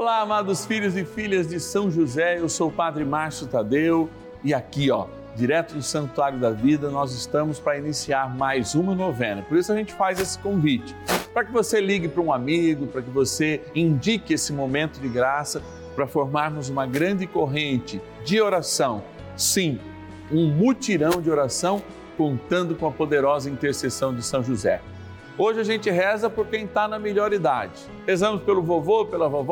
Olá, amados filhos e filhas de São José, eu sou o Padre Márcio Tadeu e aqui, ó, direto do Santuário da Vida, nós estamos para iniciar mais uma novena. Por isso a gente faz esse convite, para que você ligue para um amigo, para que você indique esse momento de graça para formarmos uma grande corrente de oração. Sim, um mutirão de oração contando com a poderosa intercessão de São José. Hoje a gente reza por quem está na melhor idade. Rezamos pelo vovô, pela vovó